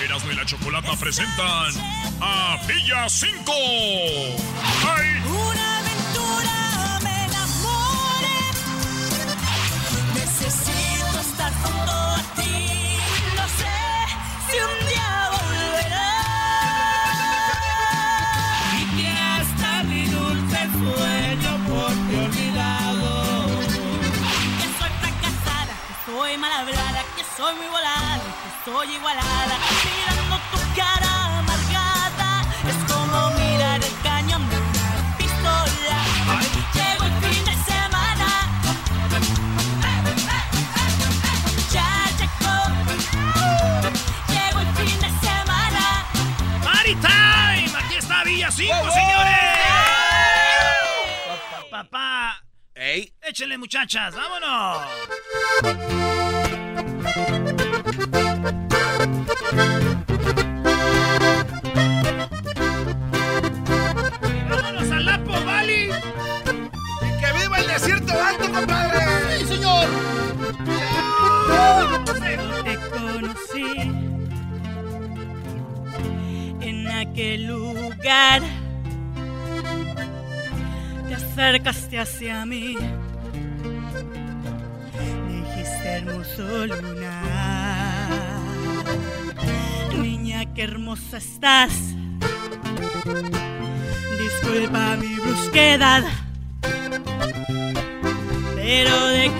Erasmo y la Chocolata presentan a Villa 5. ¡Ay! Soy igualada. Mirando tu cara amargada, es como mirar el cañón de una pistola. Llegó el fin de semana. Ya llegó. Llegó el fin de semana. ¡Party time! Aquí está Villa 5, señores. Pa, pa, pa. ¡Ey! Échenle, muchachas, vámonos. Aquel lugar. Te acercaste hacia mí. Dijiste hermoso lunar. Niña, qué hermosa estás. Disculpa mi brusquedad. Pero de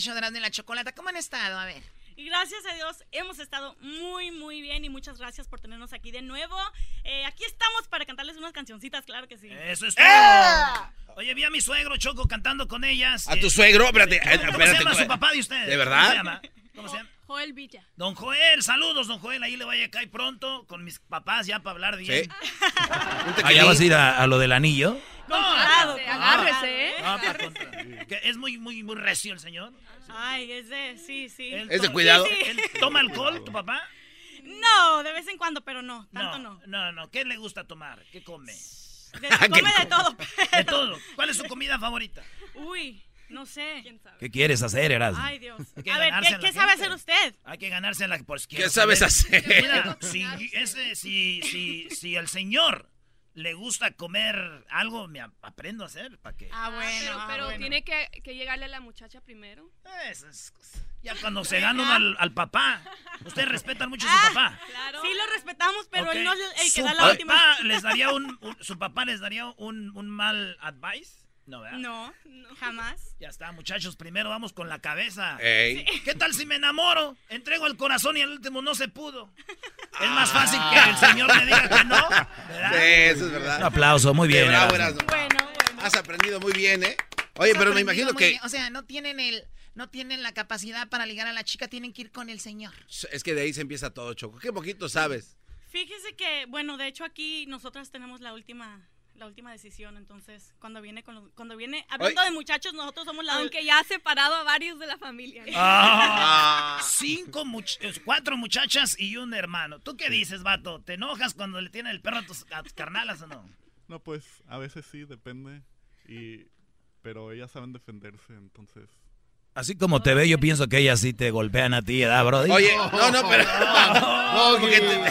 el show de Erasmo y la Chocolata. ¿Cómo han estado? A ver. Y gracias a Dios hemos estado muy, muy bien y muchas gracias por tenernos aquí de nuevo. Eh, aquí estamos para cantarles unas cancioncitas, claro que sí. Eso es todo. Oye, vi a mi suegro Choco cantando con ellas. ¿A tu suegro? Espérate, ¿Cómo, eh, cómo espérate. se llama su papá de ustedes? ¿De ¿Cómo verdad? se llama? ¿Cómo se llama? Joel Villa. Don Joel, saludos, don Joel. Ahí le voy a caer pronto con mis papás ya para hablar bien. Sí. ¿ya vas a ir a, a lo del anillo? No, Agárrese, agárrese, ¿eh? no, es muy, muy, muy recio el señor. Ay, es de, sí, sí. Él Es de cuidado. Sí, sí. ¿Él toma alcohol, tu papá? No, de vez en cuando, pero no, tanto no. No, no. ¿Qué le gusta tomar? ¿Qué come? De- come de todo, De todo. ¿Cuál es su comida favorita? Uy, no sé. ¿Qué quieres hacer, Erasmo? Ay, Dios. A ver, ¿qué, sabe hacer usted? Hay que ganarse la por ¿Qué sabes hacer? Mira, si, ese, si, si, si el señor le gusta comer algo, me aprendo a hacer. ¿Para qué? Ah, bueno, pero ah, pero bueno. tiene que, que llegarle a la muchacha primero. Esas cosas. Ya cuando se gana uno al, al papá. Ustedes respetan mucho a su papá. Claro. Sí lo respetamos, pero él no es el que ¿Su da la papá última. les daría un, un- su papá les daría un, un mal advice? No, ¿verdad? No, jamás. Ya está, muchachos, primero vamos con la cabeza. Ey. ¿Qué tal si me enamoro? Entrego el corazón y al último no se pudo. Es Ah. más fácil que el señor me diga que no, ¿verdad? Sí, eso es Un verdad. aplauso, muy bien. bravo. Bueno, bueno. Has aprendido muy bien, ¿eh? Oye, Has pero me imagino que bien. O sea, no tienen el... No tienen la capacidad para ligar a la chica, tienen que ir con el señor. es que de ahí se empieza todo, Choco. Qué poquito sabes. Fíjese que, bueno, de hecho aquí nosotras tenemos la última la última decisión, entonces cuando viene con los- cuando viene hablando de muchachos, nosotros somos la Aunque ya ha separado a varios de la familia. Ah, Ah. cinco much- eh, cuatro muchachas y un hermano. ¿Tú qué dices, vato? ¿Te enojas cuando le tiene el perro a tus, a tus carnalas o no? No, pues a veces sí, depende. Y, pero ellas saben defenderse, entonces. Así como te ve, yo pienso que ellas sí te golpean a ti, ¿verdad, Brody? Oye, no, no, pero. No, porque te- Decimos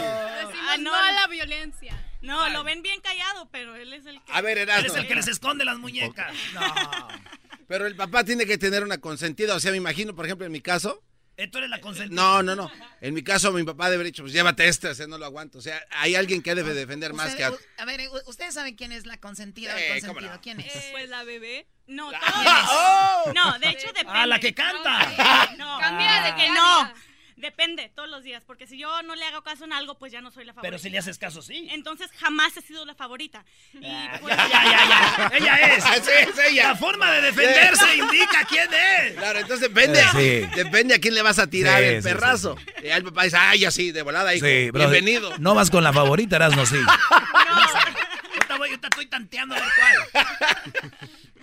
Ah, no. no a la violencia. No, lo ven bien callado, pero él es el que A ver, Eres el que les esconde las muñecas. No. Pero el papá tiene que tener una consentida. O sea, me imagino, por ejemplo, en mi caso. Eh, Tú eres la consentida. No, no, no. En mi caso, mi papá debe haber dicho, pues llévate este, o sea, no lo aguanto. O sea, hay alguien que debe defender más que a... a ver, u- ustedes saben quién es la consentida o el consentido. no. ¿Quién es? Eh, Pues la bebé. No, ¿Quién ¡Oh! todos- No, de hecho depende. Ah, la que canta. No, Cambia de que que no. Depende, todos los días, porque si yo no le hago caso en algo, pues ya no soy la favorita. Pero si le haces caso, sí. Entonces jamás he sido la favorita. Y pues, Ya, ya, ya, ya. Ella es. Sí, es ella. La forma de defenderse indica quién es. Claro, entonces depende, Sí. depende a quién le vas a tirar Sí, el sí, perrazo. Y ahí el papá dice, ay, así, de volada, hijo. Bienvenido. No vas con la favorita, Erasmo, sí. Ahorita voy, ahorita estoy tanteando a ver cuál.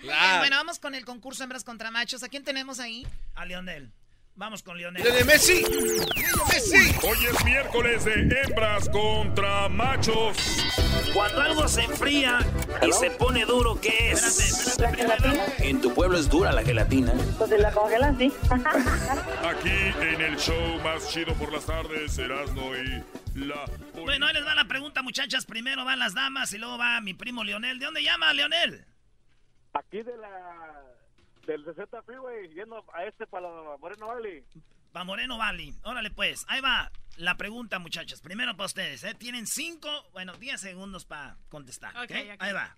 Claro. Bueno, vamos con el concurso hembras contra machos. ¿A quién tenemos ahí? A Lionel. Vamos con Lionel. Lionel Messi. Messi. Hoy es miércoles de hembras contra machos. Cuando algo se enfría y se pone duro, ¿qué es? Espérate, espérate, primero. En tu pueblo es dura la gelatina. Pues la congelan, sí. Aquí en el show más chido por las tardes, Erasmo y la... Bueno, ahí les va la pregunta, muchachas. Primero van las damas y luego va mi primo Lionel. ¿De dónde llama Lionel? Aquí de la del 60 Freeway, yendo a este para Moreno Valley. Pa' Moreno Valley. Órale, pues. Ahí va la pregunta, muchachas. Primero para ustedes, ¿eh? Tienen cinco, bueno, 10 segundos para contestar. Ahí va.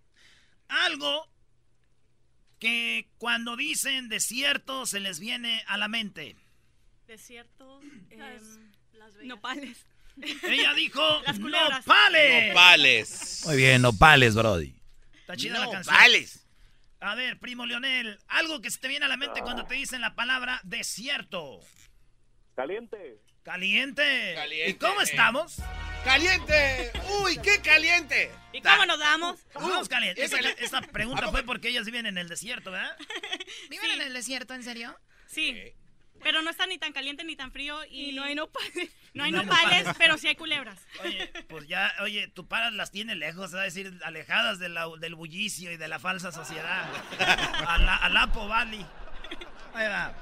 Algo que cuando dicen desierto se les viene a la mente. desierto, Las- em, Las Vegas. nopales. Ella dijo Las. ¡Nopales! Nopales. Muy bien, nopales, Brody. Está chida la canción. Nopales. A ver, primo Leonel, algo que se te viene a la mente cuando te dicen la palabra desierto. Caliente. Caliente. Caliente. ¿Y cómo estamos? ¡Caliente! ¡Uy, qué caliente! ¿Y cómo nos damos? Vamos caliente. Esa, pregunta ¿A poco? fue porque ellas viven en el desierto, ¿verdad? ¿Viven en el desierto, en serio? Sí. Pero no está ni tan caliente ni tan frío y, Y no hay nopales. no hay No hay nopales, nopales. pero sí hay culebras. Oye, pues ya, oye, tu padre las tiene lejos, es decir, alejadas de la- del bullicio y de la falsa sociedad. A la, a Lapo Valley. Ahí va.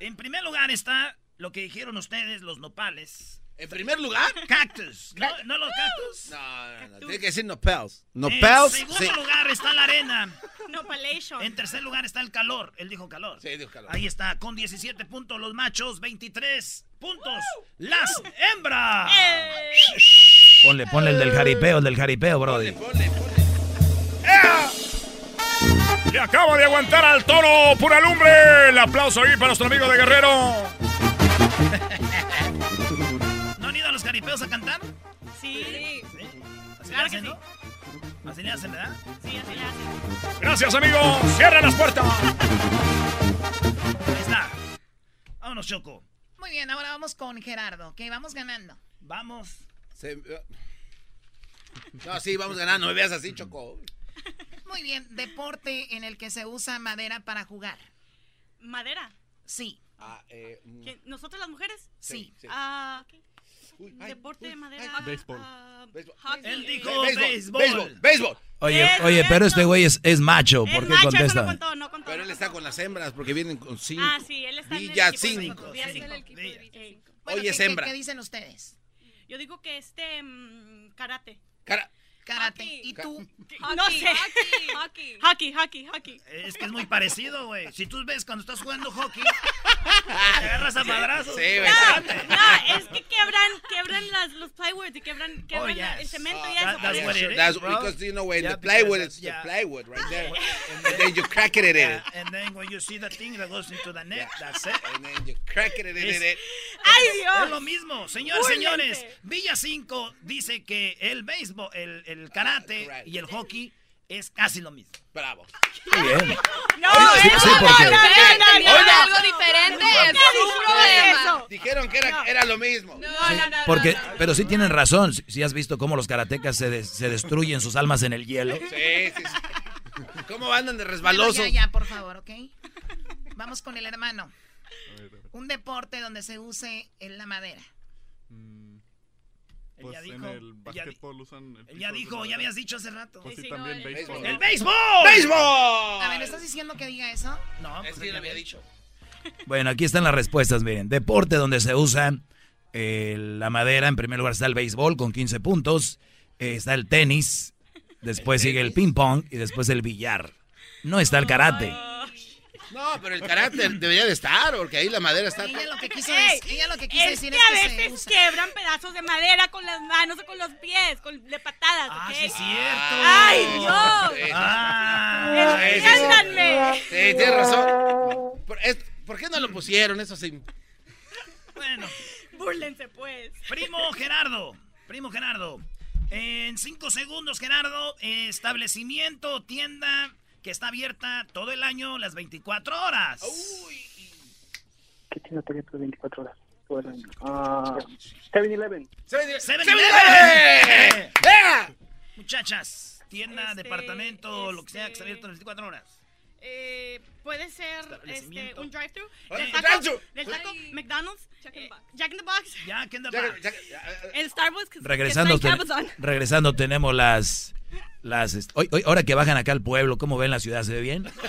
En primer lugar está lo que dijeron ustedes, los nopales. ¿En primer lugar? Cactus. ¿No, ¿no los cactus? No, no, no. Tiene que decir nopals. En Nopals. segundo Sí. lugar está la arena. Nopalation. En tercer lugar está el calor. Él dijo calor. Sí, dijo calor. Ahí está, con 17 puntos los machos, 23 puntos las hembras. Eh, Ponle, ponle el del jaripeo, el del jaripeo, Brody. Ponle, ponle. Y acaba de aguantar al toro pura lumbre. El aplauso ahí para nuestro amigo de Guerrero. ¿No han ido a cantar? Sí, ¿Sí? Así Claro le que hacen, ¿no? Así le hacen, ¿verdad? sí, así le hacen. Gracias, amigos. Cierra las puertas. Ahí está. Vámonos, Choco. Muy bien, ahora vamos con Gerardo, que vamos ganando. Vamos. Se- No, sí, vamos ganando. No me veas así, Choco. Muy bien, deporte en el que se usa madera para jugar. ¿Madera? Sí. Ah, eh, mm. ¿Nosotros las mujeres? Sí. sí. Ah, ay, deporte de madera. ay. Béisbol. ah, Béisbol. Él dijo béisbol, béisbol. béisbol. Oye, oye, pero este güey es, es macho. Es ¿Por qué macho, contesta? no contó, no contó. Pero él está con las hembras porque vienen con cinco. Ah, sí, él está en el Villa equipo cinco, cinco. el Villa cinco. Bueno, Oye, es ¿qué, qué- hembra. qué dicen ustedes? Yo digo que este mm, karate. Cara, Karate. Hockey. ¿Y tú? no sé. Hockey, hockey. Hockey, hockey, hockey. Es que es muy parecido, güey. Si tú ves cuando estás jugando hockey, te agarras a madrazos. Sí, güey. No, es que quebran, quebran las, los plywoods y quebran, quebran Oh, la- el yes. cemento Oh, y that- eso. that's por what it is, That's bro. because you know when Yeah, the plywood is that's- the yeah. plywood right there, And and then you crack it in it, Yeah, and then when you see the thing that goes into the net, that's it. and then you crack it in it. ¡Ay, Es lo Dios! mismo, señores, Búrlense. señores. Villa 5 dice que el béisbol, el, el karate Karate. y el hockey es casi lo mismo. Bravo. Muy bien. No, Sí, sí, no, porque- no, no, no, no. algo diferente. Eso. Dijeron que era, era lo mismo. No, no, no, no, Porque, no, no. pero sí tienen razón. Si si has visto cómo los karatecas se, se destruyen sus almas en el hielo. Sí, sí, sí. ¿Cómo andan de Bueno, resbalosos? ya, ya, por favor, ¿ok? Vamos con el hermano. Un deporte donde se use en la madera. Pues ya en dijo, el básquetbol usan. el ya dijo, ya habías dicho hace rato. Pues sí, Sí, también no, el béisbol. béisbol. ¡El béisbol! ¡Béisbol! A ver, ¿estás diciendo que diga eso? No, Es pues que él lo había dicho. Bueno, aquí están las respuestas, miren. Deporte donde se usa eh, la madera. En primer lugar está el béisbol con 15 puntos. Eh, está el tenis. Después sigue el ping pong y después el billar. No está el karate. No, pero el carácter debería de estar, porque ahí la madera está. Ella lo que quiso, Ey, ella lo que quiso es decir que es a que se veces usa. quebran pedazos de madera con las manos o con los pies, con, de patadas, Ah, ¿ok? sí es cierto. ¡Ay, Dios! Ah, sí, sí, sí. ¡Entiéndanme! Sí, tienes razón. Por, es- ¿por qué no lo pusieron? Eso sí. bueno. Búrlense, pues. Primo Gerardo, primo Gerardo. En cinco segundos, Gerardo, establecimiento, tienda que está abierta todo el año, las 24 horas. ¿Qué tiene abierto 24 horas? Todo el año. Ah, 7-Eleven. 7-Eleven. ¡Vea! Muchachas, tienda, Este, departamento, lo que sea que está este- abierto las 24 horas. Puede ser este, un drive-thru. Del taco, del taco. McDonald's, Jack in the eh, Box. Jack in the Box, Ya, ¿qué anda Ya, pa- ya, ya, el Starbucks. Regresando, en ten- regresando tenemos las... las hoy, hoy- ahora que bajan acá al pueblo, ¿cómo ven la ciudad? ¿Se ve bien?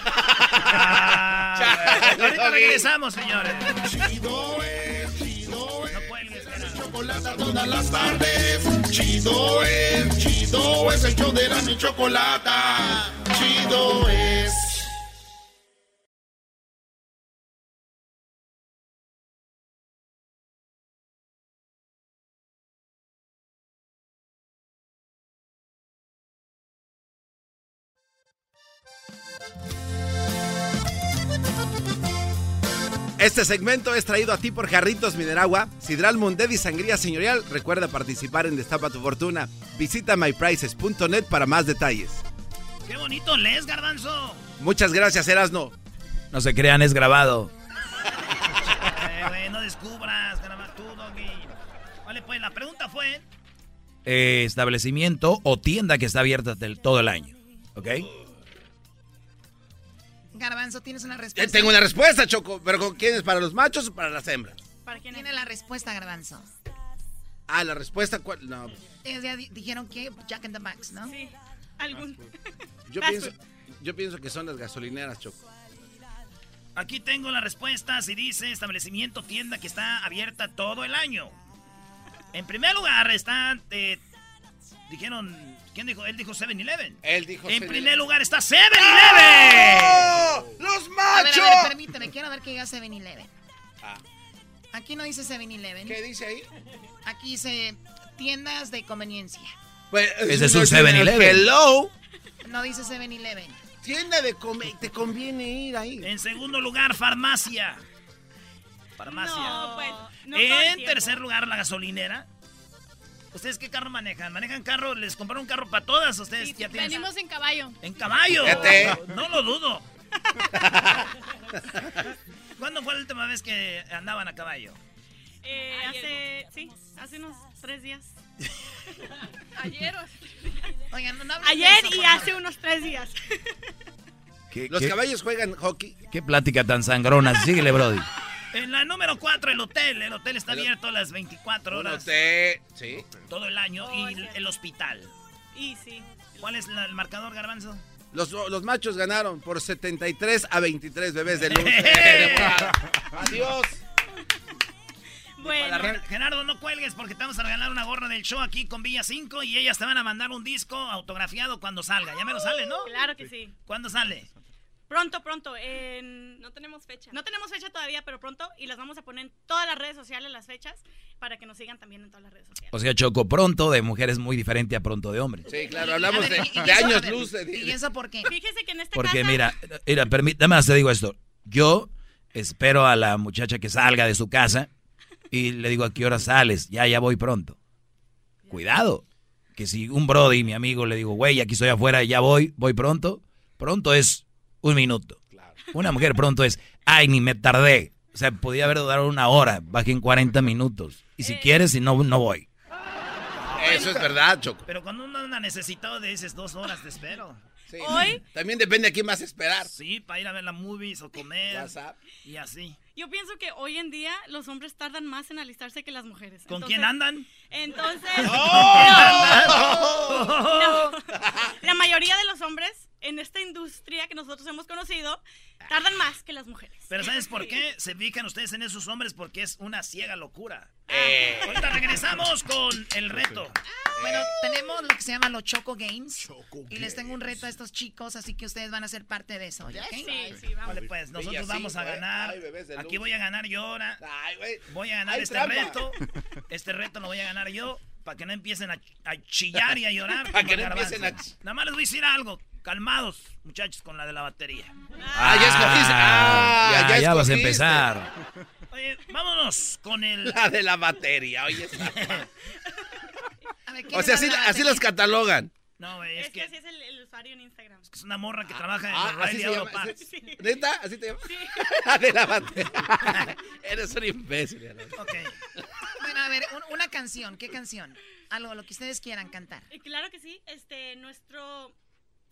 Ah. Ahorita regresamos, señores. Chido es, chido es. No cuelgues, Gerardo. Chocolata todas las tardes. Chido es, chido es el show de la mi chocolata. Chido es. Este segmento es traído a ti por Jarritos Mineragua, Sidral Mundet y Sangría Señorial. Recuerda participar en Destapa tu Fortuna. Visita myprices.net para más detalles. Qué bonito lees, Garbanzo. Muchas gracias, Erasno. No se crean, es grabado. Eh, güey, no descubras, graba tú, Doggy. Vale, pues la pregunta fue. Eh, establecimiento o tienda que está abierta del- todo el año. ¿Ok? Garbanzo, ¿tienes una Ya respuesta? tengo una respuesta, Choco. ¿Pero con quién es? ¿Para los machos o para las hembras? ¿Para quién Tiene la respuesta, Garbanzo. Ah, la respuesta, ¿cuál? No, Ellos ya di- dijeron que Jack in the Box, ¿no? Sí, algún. yo pienso, yo pienso que son las gasolineras, Choco. Aquí tengo la respuesta. Si dice establecimiento, tienda que está abierta todo el año. En primer lugar está. eh, dijeron. ¿Quién dijo? Él dijo 7-Eleven. Él dijo En 7-Eleven. primer lugar está 7-Eleven. ¡Oh! ¡Los A ver, machos! a ver, permíteme, quiero ver que diga 7-Eleven. Ah, Aquí no dice 7-Eleven. ¿Qué dice ahí? Aquí dice tiendas de conveniencia. Pues, Ese es un 7-Eleven. Hello. No dice 7-Eleven. Tienda de come te conviene ir ahí. En segundo lugar, farmacia. Farmacia. No, pues. No en tercer lugar, la gasolinera. ¿Ustedes qué carro manejan? ¿Manejan carro? ¿Les compraron un carro para todas? ¿Ustedes Sí, ya tienen? venimos en caballo. En caballo. Fíjate. No lo dudo. ¿Cuándo fue la última vez que andaban a caballo? Eh, hace, sí, hace unos tres días. Ayer o Oigan, no Ayer eso, y hace unos tres días. ¿Qué, Los qué- caballos juegan hockey. qué plática tan sangrona? Síguele, Brody. En la número 4, el hotel. El hotel está abierto las 24 Un horas. hotel, sí. Todo el año. Oh, y el, el hospital. Y sí. ¿Cuál es la- el marcador, Garbanzo? Los, los machos ganaron por 73 a 23 bebés de luz. Adiós. Bueno, Gerardo, no cuelgues porque te vamos a regalar una gorra del show aquí con Villa 5 y ellas te van a mandar un disco autografiado cuando salga. Ya me lo sale, ¿no? claro que sí. ¿Cuándo sale? Pronto, pronto. en- No tenemos fecha. No tenemos fecha todavía, pero pronto. Y las vamos a poner en todas las redes sociales, las fechas, para que nos sigan también en todas las redes sociales. O sea, Choco, pronto de mujeres muy diferente a pronto de hombres. Sí, claro, hablamos ver, de, ¿y- y de eso- años luz. de- ¿Y eso por qué? Fíjese que en esta Porque casa... mira, mira, permítame, te digo esto. Yo espero a la muchacha que salga de su casa y le digo a qué hora sales. Ya, ya voy pronto. Cuidado. Que si un brody, mi amigo, le digo, güey, aquí estoy afuera, ya voy, voy pronto. Pronto es un minuto. Una mujer pronto es, ay, ni me tardé. O sea, podía haber durado una hora, bajé en 40 minutos. Y si quieres, si no, no voy. Eso es verdad, Choco. Pero cuando uno anda necesitado, dices dos horas te espero. Sí. Hoy- También depende a quién vas a esperar. Sí, para ir a ver la movies o comer. WhatsApp. Y así. Yo pienso que hoy en día los hombres tardan más en alistarse que las mujeres. ¿Con Entonces- quién andan? Entonces, ¡Oh! No. la mayoría de los hombres en esta industria que nosotros hemos conocido tardan más que las mujeres. Pero ¿sabes por qué se fijan ustedes en esos hombres? Porque es una ciega locura. Eh. Ahorita regresamos con el reto. Bueno, tenemos lo que se llama los Choco Games. y les tengo un reto a estos chicos, así que ustedes van a ser parte de eso, ¿ok? Sí, sí, vamos. Vale, pues nosotros vamos a ganar. Ay, Aquí voy a ganar yo ahora. Voy a ganar este trampa. reto. Este reto lo voy a ganar yo para que no empiecen a, a chillar y a llorar. Pa' como que no garbanzo. empiecen a Nada más les voy a decir algo. Calmados, muchachos, con la de la batería. Ah, ya escogiste. Ah, ya, ya ya vas a empezar. Oye, vámonos con el... La de la batería, oye. esa. A ver, ¿quién O sea, así, la así los catalogan. No, güey, es Es que que así es el, el usuario en Instagram. es una morra que trabaja en Ah, el así se Auto llama. Parts. ¿Sí? ¿Neta? ¿Así te llamas? La de la batería. Eres un imbécil. Ok. A ver, un- una canción. ¿Qué canción? Algo, lo que ustedes quieran cantar. Y claro que sí, este, nuestro...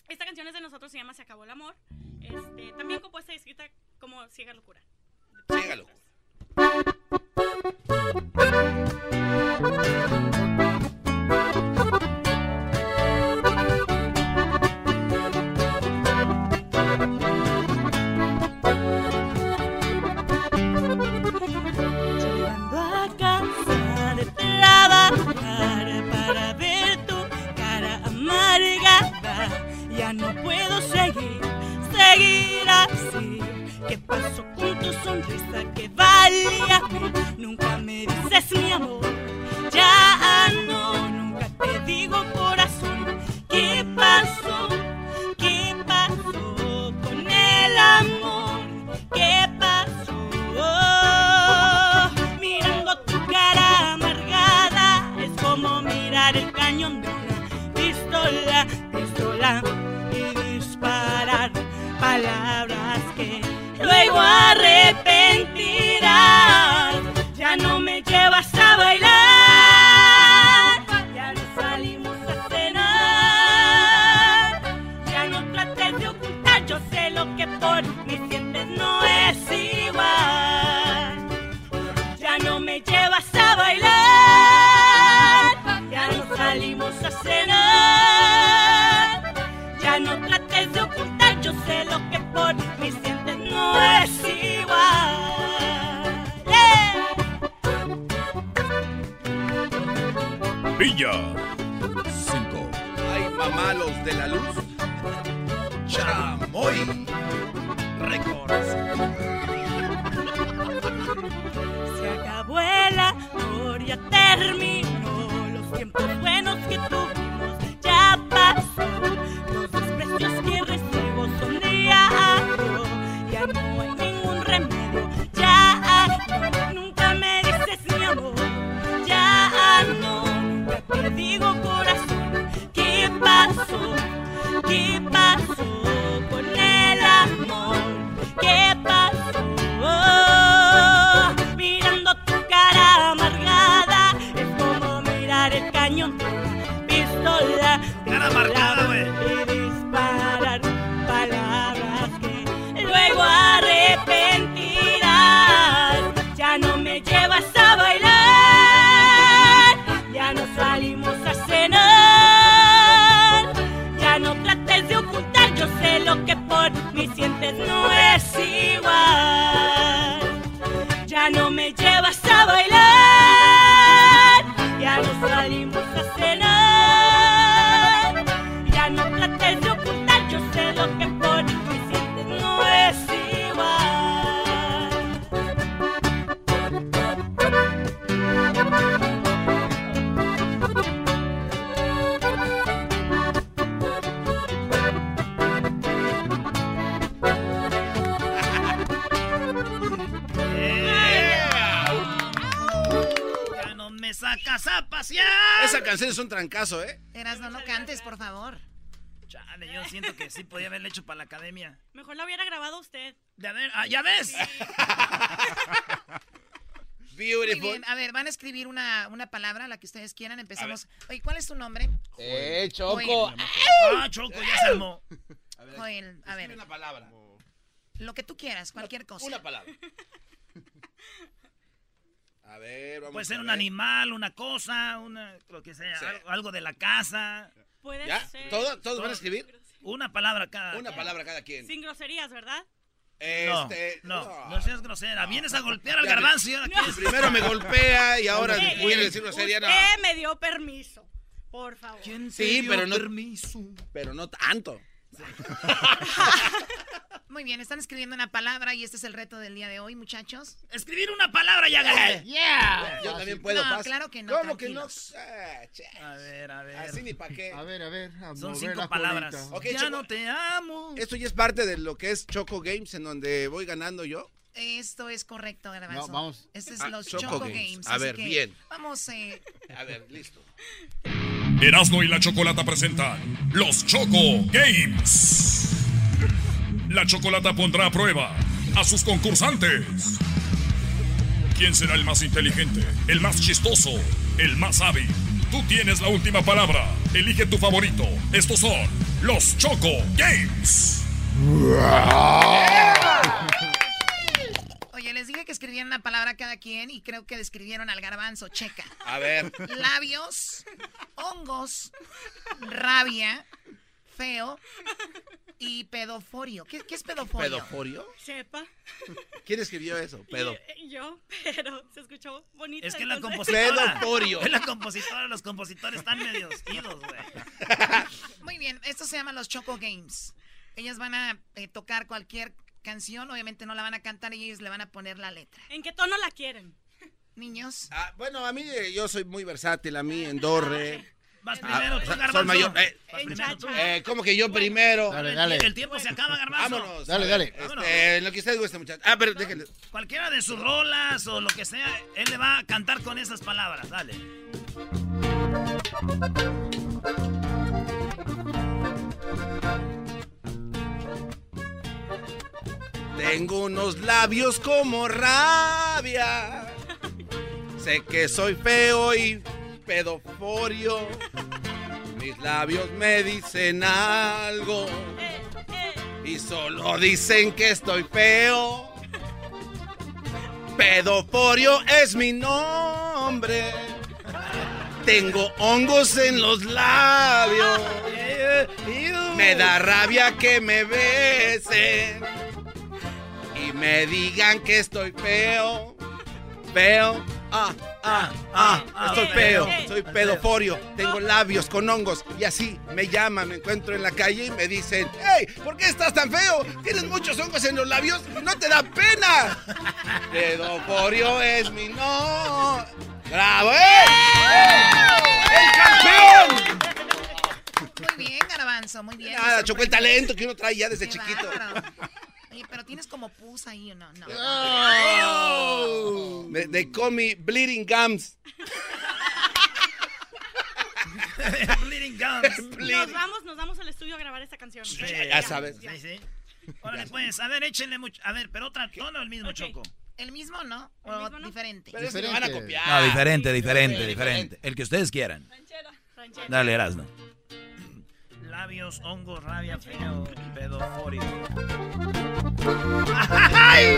Esta canción es de nosotros, se llama Se acabó el amor. Este, también compuesta y escrita como Ciega Locura. Sígalo. Llegando llevas a bailar, ya no salimos a cenar, ya no trates de ocultar, yo sé lo que por mí sientes no es igual. Yeah. Villa. Cinco. Ay, mamá, los de la luz. Chamoy. Records. Ya terminó. Me llevas a bailar, ya no salimos a cenar. Ya no trates de ocultar, yo sé lo que por mí sientes no es igual. A. Esa canción es un trancazo, ¿eh? Eras, no, no cantes, por favor. Chale, yo siento que sí podía haberle hecho para la academia. Mejor lo hubiera grabado usted. De a ver, ah, ¿ya ves? Beautiful. bien, a ver, van a escribir una, una palabra, la que ustedes quieran. Empezamos. Oye, ¿cuál es tu nombre? Eh, Choco. Joel. Ah, Choco, ya se armó. Joel, a ver. Una palabra. Lo que tú quieras, cualquier cosa. Una palabra. A ver, vamos Puede ser a un ver. animal, una cosa, una, lo que sea, Sí. algo, algo de la casa. Puede ¿Ya? ser. ¿Todo- ¿Todos van a escribir? Una palabra cada. Una palabra cada quien. Sin groserías, ¿verdad? Este, no, no, no seas grosera. Vienes a golpear al garbanzo no. Primero me golpea y ahora Eh, quiere eh, decir grosería. No. Usted me dio permiso. Por favor. ¿Quién te Sí, dio pero no- permiso? Pero no tanto. Muy bien, están escribiendo una palabra y este es el reto del día de hoy, muchachos. Escribir una palabra ya gané. Yo también puedo. No, claro que no, ¿Cómo que no? Ah. A ver, a ver. Así ni para qué. A ver, a ver. a Son cinco la palabras. colita. Ok, ya Choco. no te amo. Esto ya es parte de lo que es Choco Games, en donde voy ganando yo. Esto es correcto, Garbanzo. No, vamos. Este es Ah, los Choco Choco, Games. Games. A así ver, que bien. Vamos, eh, A ver, listo. Erasmo y la Chocolata presentan los Choco Games. La Chocolata pondrá a prueba a sus concursantes. ¿Quién será el más inteligente, el más chistoso, el más hábil? Tú tienes la última palabra. Elige tu favorito. Estos son los Choco Games. oye, les dije que escribieran una palabra cada quien y creo que describieron al garbanzo. Checa. A ver. Labios, hongos, rabia, feo y pedoforio. ¿Qué, qué es pedoforio? ¿Pedoforio? Sepa. ¿Quién escribió eso? Pedo. Y- Yo, pero se escuchó bonito. Es que la entonces- compositora. Pedoforio. Es la compositora. Los compositores están medio idos, güey. Muy bien, esto se llama los Choco Games. Ellas van a eh, tocar cualquier canción, obviamente no la van a cantar y ellos le van a poner la letra. ¿En qué tono la quieren? Niños, Ah, bueno, a mí eh, yo soy muy versátil, a mí en do, re. Vas primero, tú, garbanzo. mayor. Eh, eh, ¿Cómo que yo primero? Dale, dale. El tiempo se acaba, garbanzo. Vámonos. Dale, dale. Vámonos. Este, lo que usted guste, muchachos. Ah, pero déjenle. Cualquiera de sus rolas o lo que sea, él le va a cantar con esas palabras. Dale. Tengo unos labios como rabia. Sé que soy feo y pedoforio. Mis labios me dicen algo y solo dicen que estoy feo. Pedoforio es mi nombre. Tengo hongos en los labios. Me da rabia que me besen y me digan que estoy feo. Feo. Ah, ah, ah, estoy feo. Soy pedoforio. Tengo labios con hongos y así me llaman. Me encuentro en la calle y me dicen: ¡Hey! ¿Por qué estás tan feo? ¿Tienes muchos hongos en los labios? ¡No te da pena! Pedoforio es mi no. ¡Bravo, eh! ¡El campeón! muy bien, Garbanzo, muy bien. Nada, chocó el talento que uno trae ya desde Qué chiquito. bárbaro. Oye, pero tienes como pus ahí o no? No. Oh. They call me Bleeding Gums. Bleeding Gums. Nos vamos, nos vamos al estudio a grabar esta canción. ya sabes. Sí, sí. Órale, pues, a ver, échenle mucho. A ver, pero otra tono el mismo choco. ¿El mismo no? ¿O diferente? Pero lo van a copiar. No, diferente, diferente, diferente. El que ustedes quieran. Dale, Erasmo. Labios, hongos, rabia, feo, pedoforio. ¡Ay!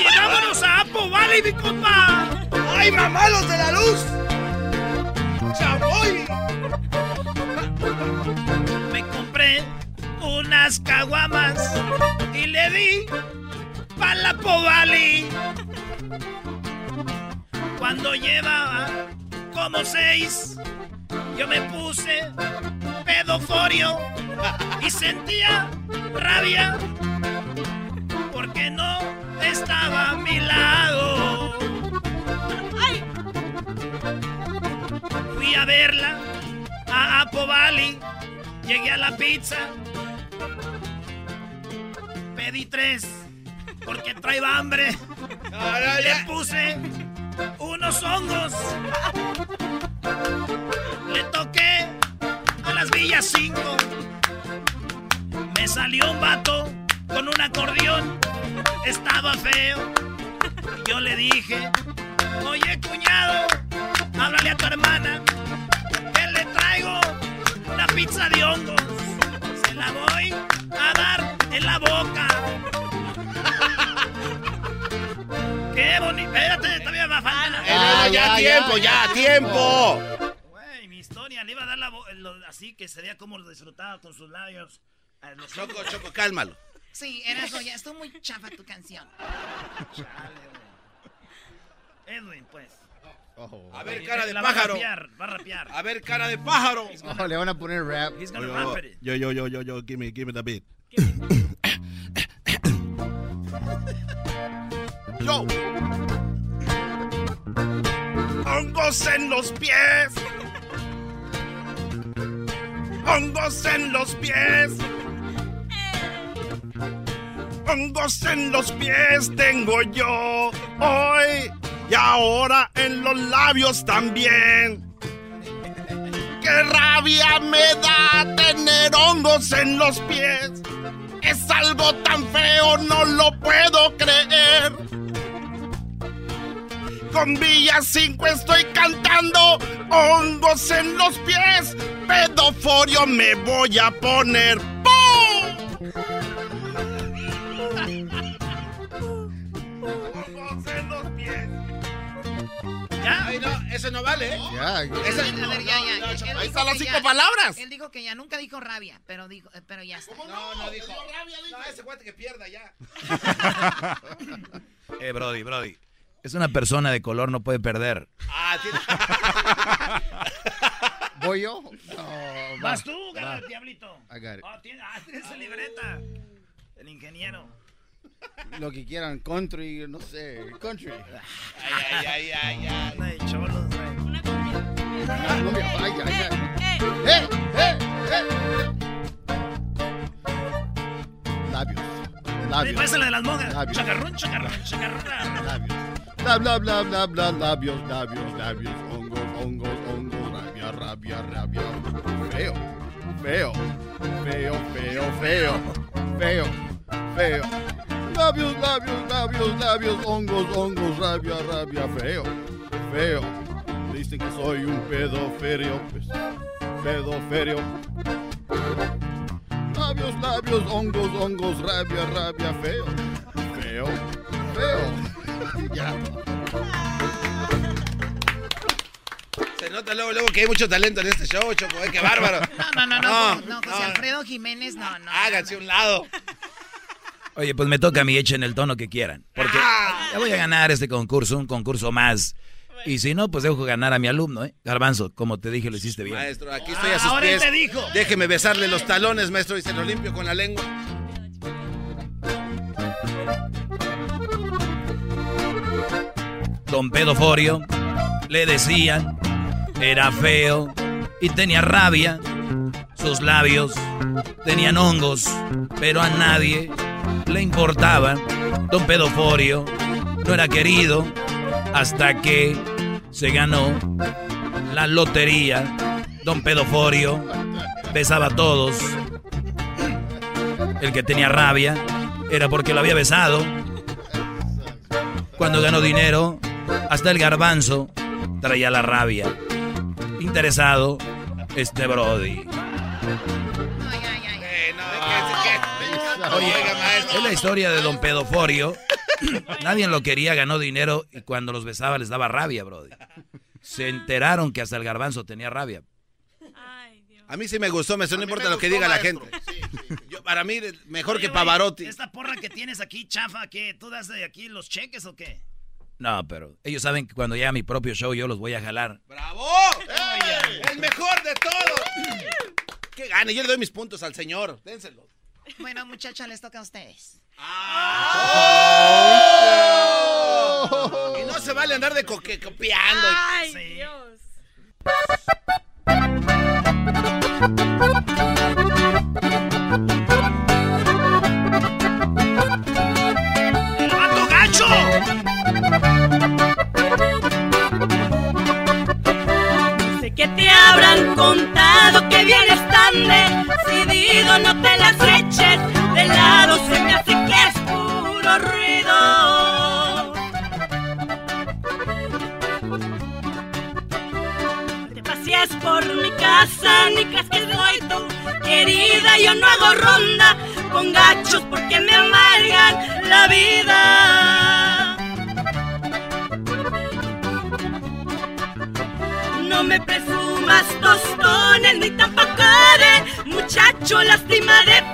¡Y vámonos a Apo Valley, mi compa! ¡Ay, mamá, los de la luz! ¡Chamoy! Me compré unas caguamas y le di pa' la Apo Valley. Cuando llevaba como seis, yo me puse pedoforio y sentía rabia porque no estaba a mi lado. ¡Ay! Fui a verla a Apo Valley, llegué a la pizza, pedí tres porque traía hambre. Le puse unos hongos. Le toqué las villas 5. Me salió un vato con un acordeón. Estaba feo. Yo le dije, oye cuñado, háblale a tu hermana que le traigo una pizza de hongos. Se la voy a dar en la boca. Qué bonito. Espérate, todavía va a. Ah, ya, tiempo, ya, tiempo. La lo- así que sería como lo disfrutaba con sus labios. Los- Choco, Choco, cálmalo. Sí, Erasmo, ya estuvo muy chafa tu canción. Chale, güey. Edwin, pues. A ver, cara de La va a pájaro. rapear, va a rapear. A ver, cara de pájaro. Oh, le van a poner rap. He's gonna Yo, rap it. yo, yo, yo, yo, yo, give me, give me the beat. Yo. Hongos en los pies. Hongos en los pies. Hongos en los pies tengo yo hoy. Y ahora en los labios también. Qué rabia me da tener hongos en los pies. Es algo tan feo, no lo puedo creer. Con Villa 5 estoy cantando hongos en los pies. Pedoforio me voy a poner. ¡Pum! Hongos en los pies. ¿Ya? Ay, no, eso no vale, ¿eh? Ya, Esa- A ver, ya, ya. Él dijo ahí están las cinco ya- palabras. Él dijo que ya nunca dijo rabia, pero dijo, eh, pero ya está. No, no dijo. No, ese guante que pierda ya. Eh, Brody, Brody. Es una persona de color, no puede perder. Ah, tiene... ¿Voy yo? No, Vas va, tú, va. diablito. Ah, tiene- ah, tienes la libreta. El ingeniero. Lo que quieran, country, no sé, country. Ay, ay, ay, ay, ay. Cholos, güey. Ah, no me vaya, ya. ¡Eh, eh, eh! Labios, Oye, labios, Parece la de las monjas. Labios. Chacarrón, chacarrón, chacarrón. labios. Bla, bla, bla, bla, bla, labios, labios, labios, hongos, hongos, hongos, rabia, rabia, rabia. Feo, feo, feo, feo, feo, feo, feo. Labios, labios, labios, labios, hongos, hongos, rabia, rabia, feo, feo. Dicen que soy un pedoferio, pues, pedoferio. Labios, labios, hongos, hongos, rabia, rabia, feo, feo, feo. Ya. Se nota luego, luego que hay mucho talento en este show, Choco. ¿eh? ¡Qué bárbaro! No, no, no, No, no, no, José Alfredo Jiménez, no, no. Háganse un lado. Oye, pues me toca a mí, echen el tono que quieran. Porque Ah. ya voy a ganar este concurso, un concurso más. Y si no, pues dejo ganar a mi alumno, ¿eh? Garbanzo, como te dije, lo hiciste bien. Maestro, aquí estoy a sus Ahora él pies. te dijo. Déjeme besarle los talones, maestro, y se los limpio con la lengua. Don Pedoforio le decían, era feo y tenía rabia. Sus labios tenían hongos, pero a nadie le importaba. Don Pedoforio no era querido hasta que se ganó la lotería. Don Pedoforio besaba a todos. El que tenía rabia era porque lo había besado. Cuando ganó dinero, hasta el garbanzo traía la rabia. Interesado, este Brody. Oye, es la historia de Don Pedoforio. Nadie lo quería, ganó dinero y cuando los besaba les daba rabia, Brody. Se enteraron que hasta el garbanzo tenía rabia. A mí sí me gustó, me no importa me lo que diga la gente. Yo, para mí, mejor Oye, que Pavarotti. Esta porra que tienes aquí, chafa, ¿qué? ¿Tú das de aquí los cheques o qué? No, pero ellos saben que cuando llega mi propio show yo los voy a jalar. ¡Bravo! ¡El mejor de todos! Que gane, yo le doy mis puntos al señor. Dénselos. Bueno, muchachos, les toca a ustedes. Y no se vale andar de coque- copiando. Ay, Sí. Dios. Que te habrán contado que vienes tan decidido, no te las eches de lado, se me hace que es puro ruido. Te pasees por mi casa, ni creas que soy tu querida, yo no hago ronda con gachos porque me amargan la vida. No me presumas tostones ni tampoco de muchacho lástima de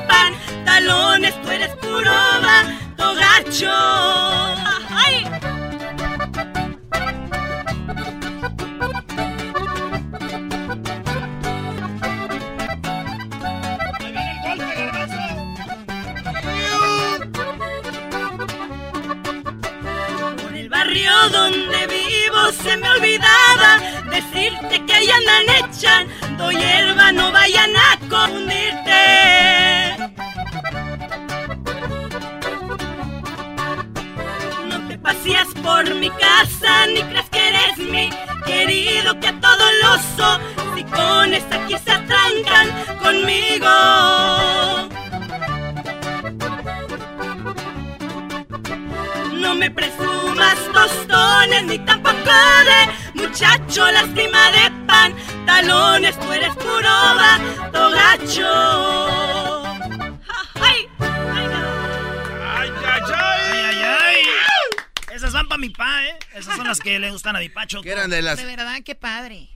Choco. Que eran de las- De verdad, qué padre.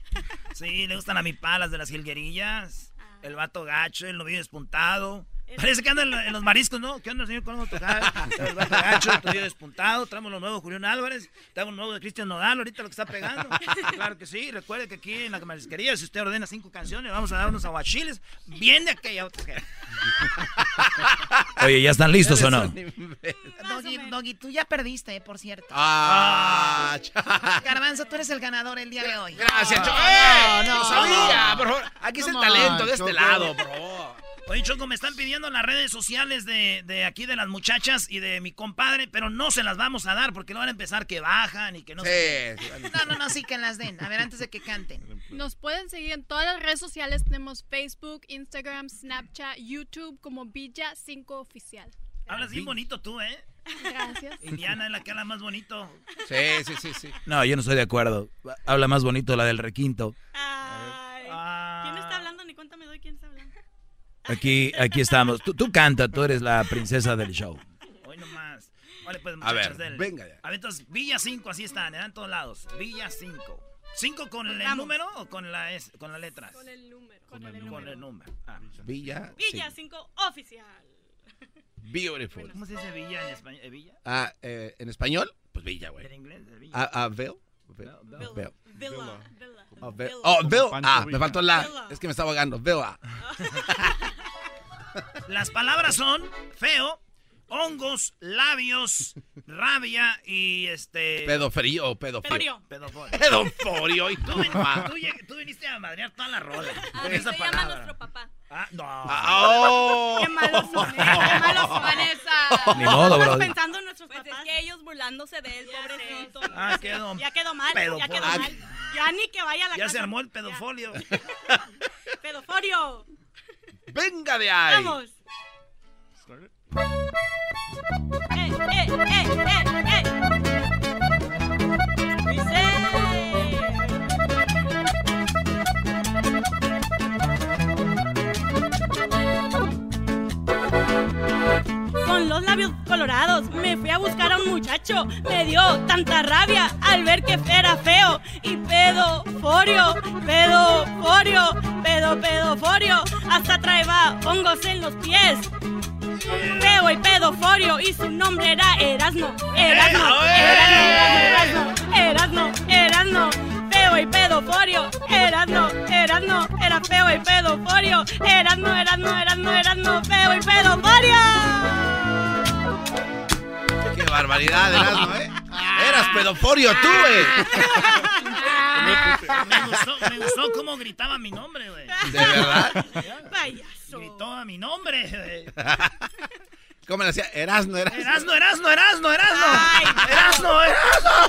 Sí, le gustan a mi pa, las de las jilguerillas. El vato gacho, el novillo despuntado. Parece que anda en, los mariscos, ¿no? ¿Qué onda, señor? ¿Cómo vamos a tocar? Gacho, el novillo despuntado. Traemos lo nuevo de Julián Álvarez. Traemos lo nuevo de Cristian Nodal, ahorita lo que está pegando. Claro que sí. Recuerde que aquí en la marisquería, si usted ordena cinco canciones, vamos a dar unos aguachiles. Bien de aquella otra. que- Oye, ¿ya están listos o no? Doggy, Doggy, tú ya perdiste, eh, por cierto. Ah, Garbanzo, tú eres el ganador el día de hoy. Gracias, Choco. No, ¡Eh! no, Lo sabía, no. por favor. Aquí es el talento de este Choco. lado, favor. Oye, Choco, me están pidiendo en las redes sociales de, de aquí de las muchachas y de mi compadre, pero no se las vamos a dar porque no van a empezar que bajan y que no sé. qué. No, no, no, sí que las den. A ver, antes de que canten. Nos pueden seguir en todas las redes sociales. Tenemos Facebook, Instagram, Snapchat, YouTube como Villa 5 Oficial. Hablas bien bonito tú, ¿eh? Gracias. Indiana es la que habla más bonito. Sí, sí, sí, sí. No, yo no estoy de acuerdo. Habla más bonito la del requinto. Ah. Aquí, aquí estamos. Tú, tú canta, tú eres la princesa del show. Hoy nomás. Vale, pues, A ver, del- venga ya. A ver, entonces, Villa 5, así están, en todos lados. Villa 5. ¿5 con el Vamos. número o con la, con la letra? Con el número. Con el, Con el número. Ah. Villa. Villa 5 Oficial. Beautiful. ¿Cómo se dice Villa en español? ¿Eh, ¿Villa? Ah, eh, ¿en español? Pues Villa, güey. ¿En inglés? ¿De Villa? Ah, ah, Veo. Villa. Veo. Villa. Oh, Veo. Oh, Veo. Pancho Ah, Villa. me faltó la. Villa. Es que me estaba ahogando. Veo. Las palabras son feo, hongos, labios, rabia y este... Pedoforio o pedoforio. Pedoforio. Pedoforio. y Tú, tú, tú viniste a madrear toda la rola. Ah, se esa llama palabra. nuestro papá. Ah, no. Ah, oh. Qué malos son, ¿eh? Qué malos son. Vanessa. Ni modo, Estamos brody. pensando en nuestros papás. es que ellos burlándose de él, pobrecito. Ah, quedó Ya quedó mal, ya quedó mal. Ya ni que vaya a la Ya casa. se armó el pedofolio. Pedoforio. Venga de ahí. Vamos. ¡Eh, eh, eh, Con los labios colorados me fui a buscar a un muchacho. Me dio tanta rabia al ver que era feo y pedoforio, pedoforio, pedo, pedoforio. Hasta traeba hongos en los pies. Feo y pedoforio y su nombre era Erasmo. Erasmo, Erasmo, Erasmo, Erasmo, Erasmo. Feo y pedoforio. Erasmo, Erasmo, era feo y pedoforio. Erasmo, Erasmo, Erasmo, Erasmo, feo y pedoforio. Barbaridad, Erasmo, ¿eh? Eras pedoforio tú, güey. Me gustó, me gustó cómo gritaba mi nombre, güey. ¿De verdad? Payaso. Gritó a mi nombre, güey. ¿Cómo le hacía? Erasno, Erasno. Erasno, Erasno, Erasno, Erasno. Erasno, Erasno.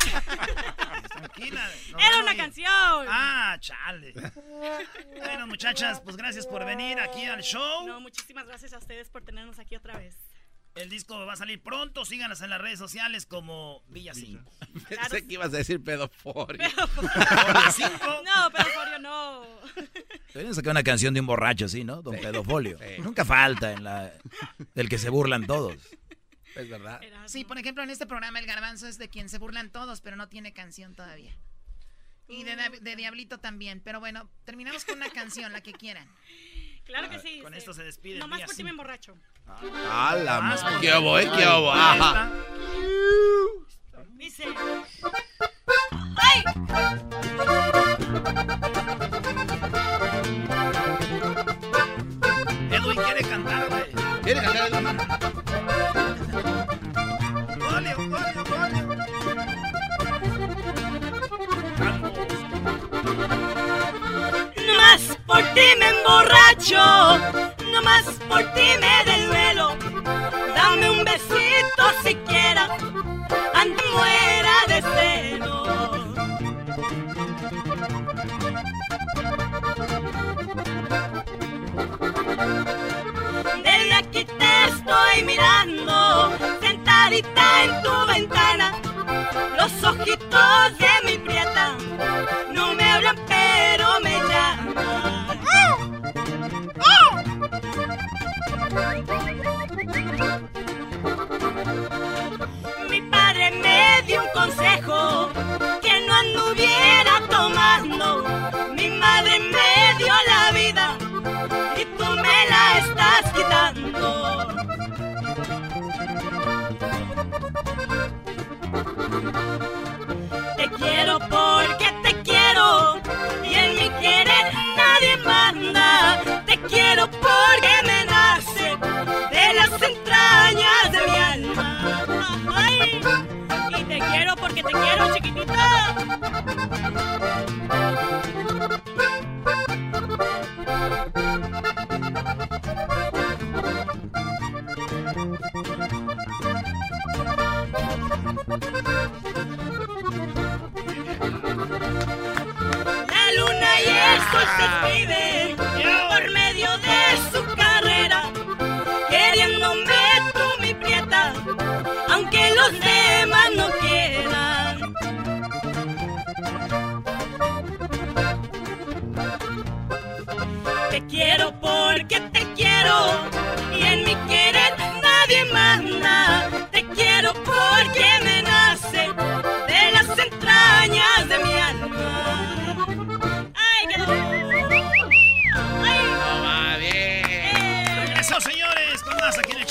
Tranquila. no, Era no, una y- canción. Ah, chale. Bueno, muchachas, pues gracias por venir aquí al show. No, muchísimas gracias a ustedes por tenernos aquí otra vez. El disco va a salir pronto. Síganas en las redes sociales como Villa 5. Pensé que ibas a decir pedoforio. No, pedoforio no. Deberían sacar una canción de un borracho así, ¿no? Don Pedofolio. Nunca falta en la del que se burlan todos. Es verdad. Sí, por ejemplo, en este programa el garbanzo es de quien se burlan todos, pero no tiene canción todavía. Y de, Dav- de Diablito también. Pero bueno, terminamos con una canción, la que quieran. Claro que sí. Con sí. esto se despide. Nomás por ti me emborracho. A la Más ¿Qué hubo, eh? ¿Qué hubo? Ajá. Dice. ¡Ay! Edwin quiere cantar, güey. ¿Quiere cantar Edwin? Folio, folio, folio. Nomás por ti emborracho, nomás por ti me desvelo. Dame un besito siquiera, antes muera de celos. Desde aquí te estoy mirando, sentadita en tu ventana. Los ojitos de